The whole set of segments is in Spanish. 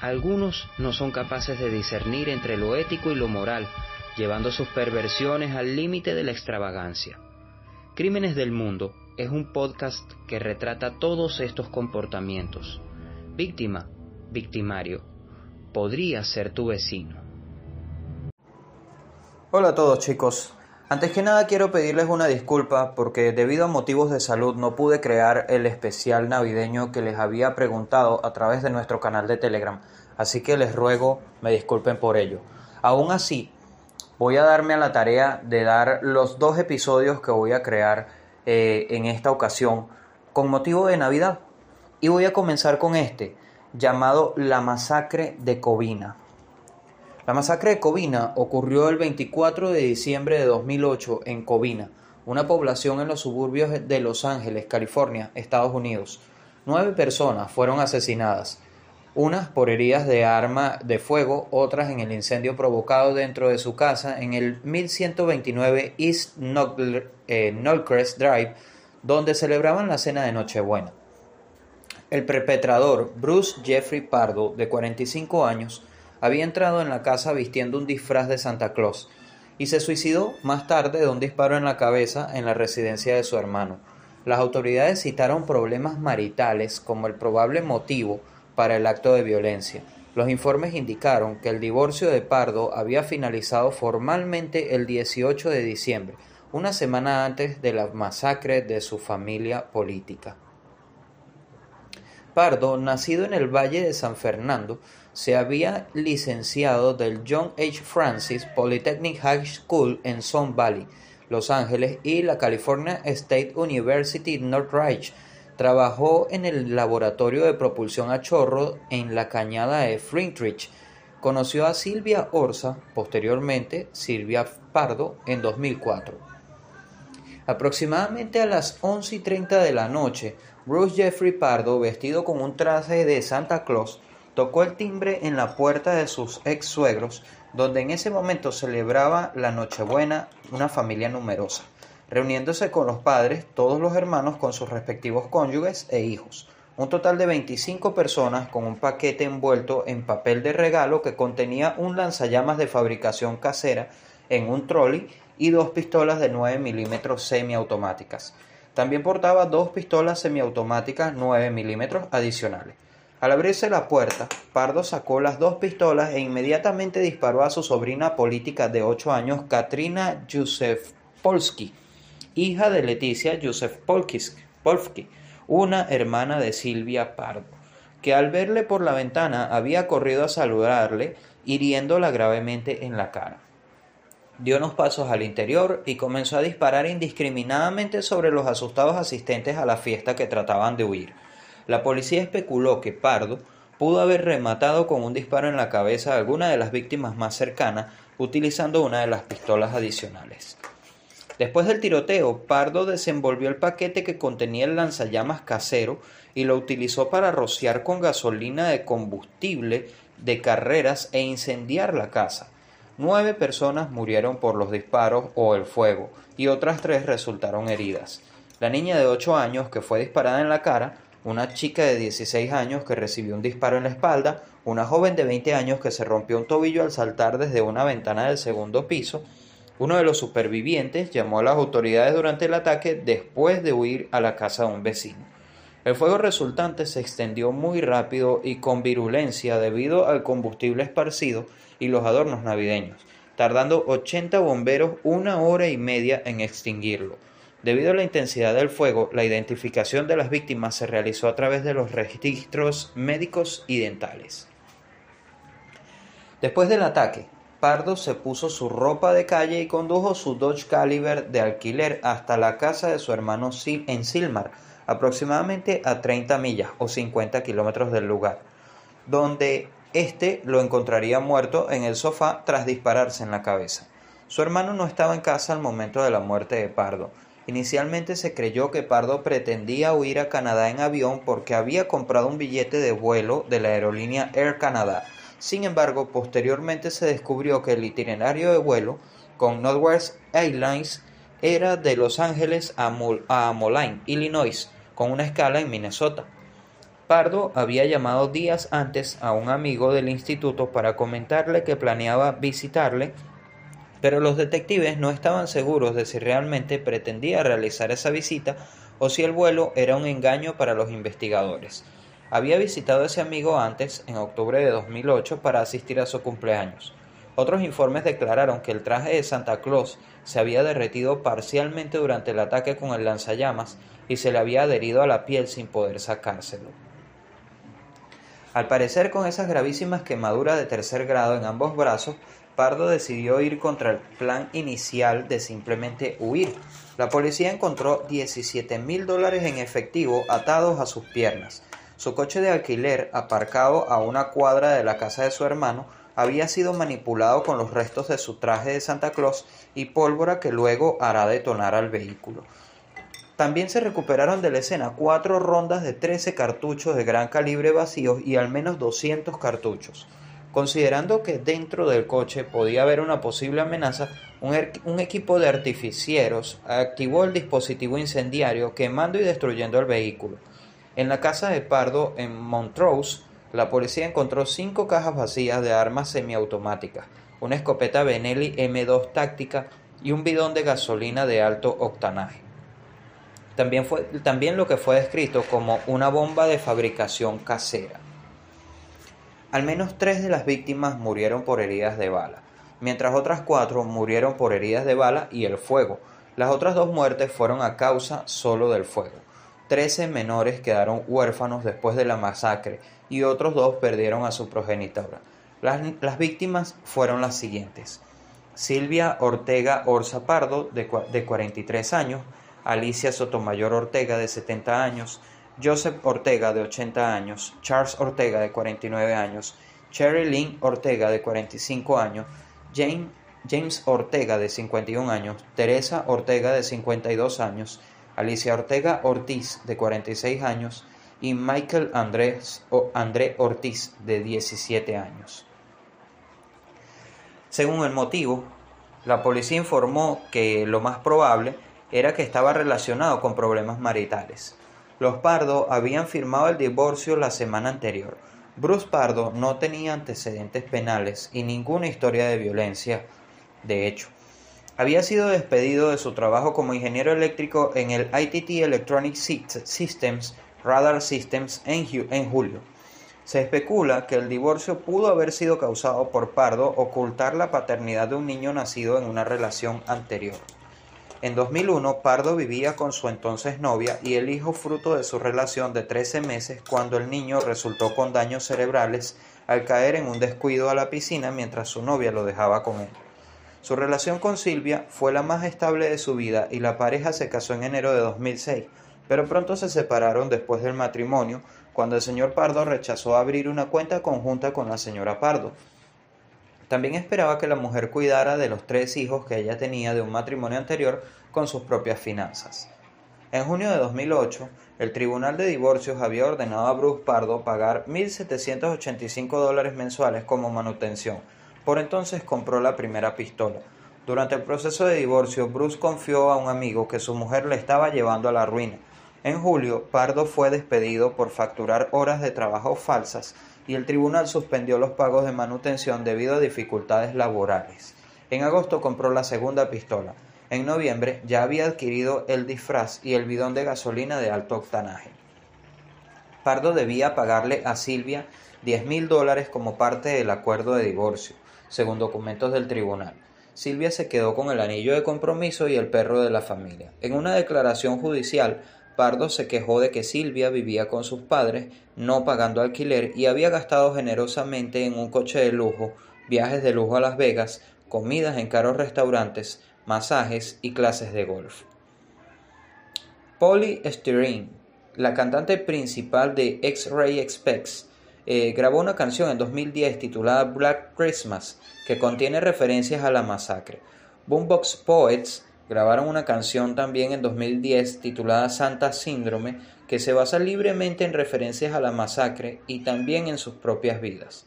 Algunos no son capaces de discernir entre lo ético y lo moral, llevando sus perversiones al límite de la extravagancia. Crímenes del Mundo es un podcast que retrata todos estos comportamientos. Víctima, victimario, podría ser tu vecino. Hola a todos chicos. Antes que nada quiero pedirles una disculpa porque debido a motivos de salud no pude crear el especial navideño que les había preguntado a través de nuestro canal de Telegram, así que les ruego me disculpen por ello. Aún así, voy a darme a la tarea de dar los dos episodios que voy a crear eh, en esta ocasión con motivo de Navidad. Y voy a comenzar con este, llamado La Masacre de Covina. La masacre de Covina ocurrió el 24 de diciembre de 2008 en Covina, una población en los suburbios de Los Ángeles, California, Estados Unidos. Nueve personas fueron asesinadas, unas por heridas de arma de fuego, otras en el incendio provocado dentro de su casa en el 1129 East eh, Knowlcrest Drive, donde celebraban la cena de Nochebuena. El perpetrador, Bruce Jeffrey Pardo, de 45 años, había entrado en la casa vistiendo un disfraz de Santa Claus y se suicidó más tarde de un disparo en la cabeza en la residencia de su hermano. Las autoridades citaron problemas maritales como el probable motivo para el acto de violencia. Los informes indicaron que el divorcio de Pardo había finalizado formalmente el 18 de diciembre, una semana antes de la masacre de su familia política. Pardo, nacido en el Valle de San Fernando, se había licenciado del John H. Francis Polytechnic High School en Sun Valley, Los Ángeles y la California State University Northridge. Trabajó en el laboratorio de propulsión a chorro en la cañada de Frintrich. Conoció a Silvia Orza, posteriormente Silvia Pardo, en 2004. Aproximadamente a las 11 y 30 de la noche, Bruce Jeffrey Pardo, vestido con un traje de Santa Claus, tocó el timbre en la puerta de sus ex suegros, donde en ese momento celebraba la Nochebuena una familia numerosa, reuniéndose con los padres, todos los hermanos con sus respectivos cónyuges e hijos. Un total de 25 personas con un paquete envuelto en papel de regalo que contenía un lanzallamas de fabricación casera en un trolley y dos pistolas de 9 milímetros semiautomáticas. También portaba dos pistolas semiautomáticas 9 milímetros adicionales. Al abrirse la puerta, Pardo sacó las dos pistolas e inmediatamente disparó a su sobrina política de ocho años, Katrina Polsky, hija de Leticia Polsky, una hermana de Silvia Pardo, que al verle por la ventana había corrido a saludarle, hiriéndola gravemente en la cara. Dio unos pasos al interior y comenzó a disparar indiscriminadamente sobre los asustados asistentes a la fiesta que trataban de huir. La policía especuló que Pardo pudo haber rematado con un disparo en la cabeza a alguna de las víctimas más cercanas utilizando una de las pistolas adicionales. Después del tiroteo, Pardo desenvolvió el paquete que contenía el lanzallamas casero y lo utilizó para rociar con gasolina de combustible de carreras e incendiar la casa. Nueve personas murieron por los disparos o el fuego y otras tres resultaron heridas. La niña de ocho años que fue disparada en la cara una chica de 16 años que recibió un disparo en la espalda, una joven de 20 años que se rompió un tobillo al saltar desde una ventana del segundo piso. Uno de los supervivientes llamó a las autoridades durante el ataque después de huir a la casa de un vecino. El fuego resultante se extendió muy rápido y con virulencia debido al combustible esparcido y los adornos navideños, tardando 80 bomberos una hora y media en extinguirlo. Debido a la intensidad del fuego, la identificación de las víctimas se realizó a través de los registros médicos y dentales. Después del ataque, Pardo se puso su ropa de calle y condujo su Dodge Caliber de alquiler hasta la casa de su hermano en Silmar, aproximadamente a 30 millas o 50 kilómetros del lugar, donde Este lo encontraría muerto en el sofá tras dispararse en la cabeza. Su hermano no estaba en casa al momento de la muerte de Pardo. Inicialmente se creyó que Pardo pretendía huir a Canadá en avión porque había comprado un billete de vuelo de la aerolínea Air Canada. Sin embargo, posteriormente se descubrió que el itinerario de vuelo con Northwest Airlines era de Los Ángeles a, Moline, Illinois, con una escala en Minnesota. Pardo había llamado días antes a un amigo del instituto para comentarle que planeaba visitarle, pero los detectives no estaban seguros de si realmente pretendía realizar esa visita o si el vuelo era un engaño para los investigadores. Había visitado a ese amigo antes, en octubre de 2008, para asistir a su cumpleaños. Otros informes declararon que el traje de Santa Claus se había derretido parcialmente durante el ataque con el lanzallamas y se le había adherido a la piel sin poder sacárselo. Al parecer con esas gravísimas quemaduras de tercer grado en ambos brazos, Pardo decidió ir contra el plan inicial de simplemente huir. La policía encontró 17 mil dólares en efectivo atados a sus piernas. Su coche de alquiler, aparcado a una cuadra de la casa de su hermano, había sido manipulado con los restos de su traje de Santa Claus y pólvora que luego hará detonar al vehículo. También se recuperaron de la escena cuatro rondas de 13 cartuchos de gran calibre vacíos y al menos 200 cartuchos. Considerando que dentro del coche podía haber una posible amenaza, un, er-, un, equipo de artificieros activó el dispositivo incendiario quemando y destruyendo el vehículo. En la casa de Pardo en Montrose la policía encontró cinco cajas vacías de armas semiautomáticas, una escopeta Benelli M2 táctica y un bidón de gasolina de alto octanaje. También, fue, también lo que fue descrito como una bomba de fabricación casera. Al menos tres de las víctimas murieron por heridas de bala, mientras otras cuatro murieron por heridas de bala y el fuego. Las otras dos muertes fueron a causa solo del fuego. Trece menores quedaron huérfanos después de la masacre y otros dos perdieron a su progenitora. Las, víctimas fueron las siguientes. Silvia Ortega Orza Pardo, de, de 43 años, Alicia Sotomayor Ortega, de 70 años, Joseph Ortega, de 80 años, Charles Ortega, de 49 años, Cherry Lynn Ortega, de 45 años, Jane, James Ortega, de 51 años, Teresa Ortega, de 52 años, Alicia Ortega Ortiz, de 46 años, y Michael Andrés, André Ortiz, de 17 años. Según el motivo, la policía informó que lo más probable era que estaba relacionado con problemas maritales. Los Pardo habían firmado el divorcio la semana anterior. Bruce Pardo no tenía antecedentes penales y ninguna historia de violencia. De hecho, había sido despedido de su trabajo como ingeniero eléctrico en el ITT Electronic Systems Radar Systems en, julio. Se especula que el divorcio pudo haber sido causado por Pardo ocultar la paternidad de un niño nacido en una relación anterior. En 2001, Pardo vivía con su entonces novia y el hijo fruto de su relación de 13 meses cuando el niño resultó con daños cerebrales al caer en un descuido a la piscina mientras su novia lo dejaba con él. Su relación con Silvia fue la más estable de su vida y la pareja se casó en enero de 2006, pero pronto se separaron después del matrimonio, cuando el señor Pardo rechazó abrir una cuenta conjunta con la señora Pardo. También esperaba que la mujer cuidara de los tres hijos que ella tenía de un matrimonio anterior con sus propias finanzas. En junio de 2008, el Tribunal de Divorcios había ordenado a Bruce Pardo pagar 1.785 dólares mensuales como manutención. Por entonces compró la primera pistola. Durante el proceso de divorcio, Bruce confió a un amigo que su mujer le estaba llevando a la ruina en julio, Pardo fue despedido por facturar horas de trabajo falsas y el tribunal suspendió los pagos de manutención debido a dificultades laborales. En agosto compró la segunda pistola. En noviembre ya había adquirido el disfraz y el bidón de gasolina de alto octanaje. Pardo debía pagarle a Silvia diez mil dólares como parte del acuerdo de divorcio, según documentos del tribunal. Silvia se quedó con el anillo de compromiso y el perro de la familia. En una declaración judicial, Pardo se quejó de que Silvia vivía con sus padres, no pagando alquiler, y había gastado generosamente en un coche de lujo, viajes de lujo a Las Vegas, comidas en caros restaurantes, masajes y clases de golf. Polly Styrene, la cantante principal de X-Ray Specs, eh, grabó una canción en 2010 titulada Black Christmas que contiene referencias a la masacre. Boombox Poets grabaron una canción también en 2010 titulada Santa Síndrome que se basa libremente en referencias a la masacre y también en sus propias vidas.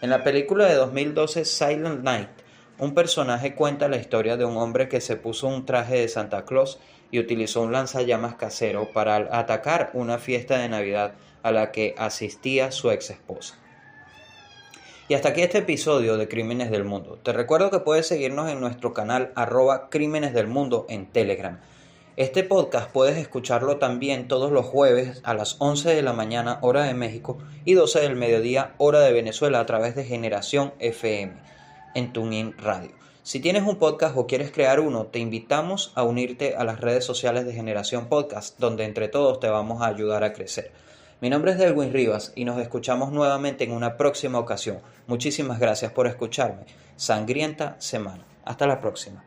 En la película de 2012 Silent Night, un personaje cuenta la historia de un hombre que se puso un traje de Santa Claus y utilizó un lanzallamas casero para atacar una fiesta de Navidad a la que asistía su ex esposa. Y hasta aquí este episodio de Crímenes del Mundo. Te recuerdo que puedes seguirnos en nuestro canal arroba Crímenes del Mundo en Telegram. Este podcast puedes escucharlo también todos los jueves a las 11 de la mañana hora de México y 12 del mediodía hora de Venezuela a través de Generación FM en TuneIn Radio. Si tienes un podcast o quieres crear uno, te invitamos a unirte a las redes sociales de Generación Podcast, donde entre todos te vamos a ayudar a crecer. Mi nombre es Delwin Rivas y nos escuchamos nuevamente en una próxima ocasión. Muchísimas gracias por escucharme. Sangrienta semana. Hasta la próxima.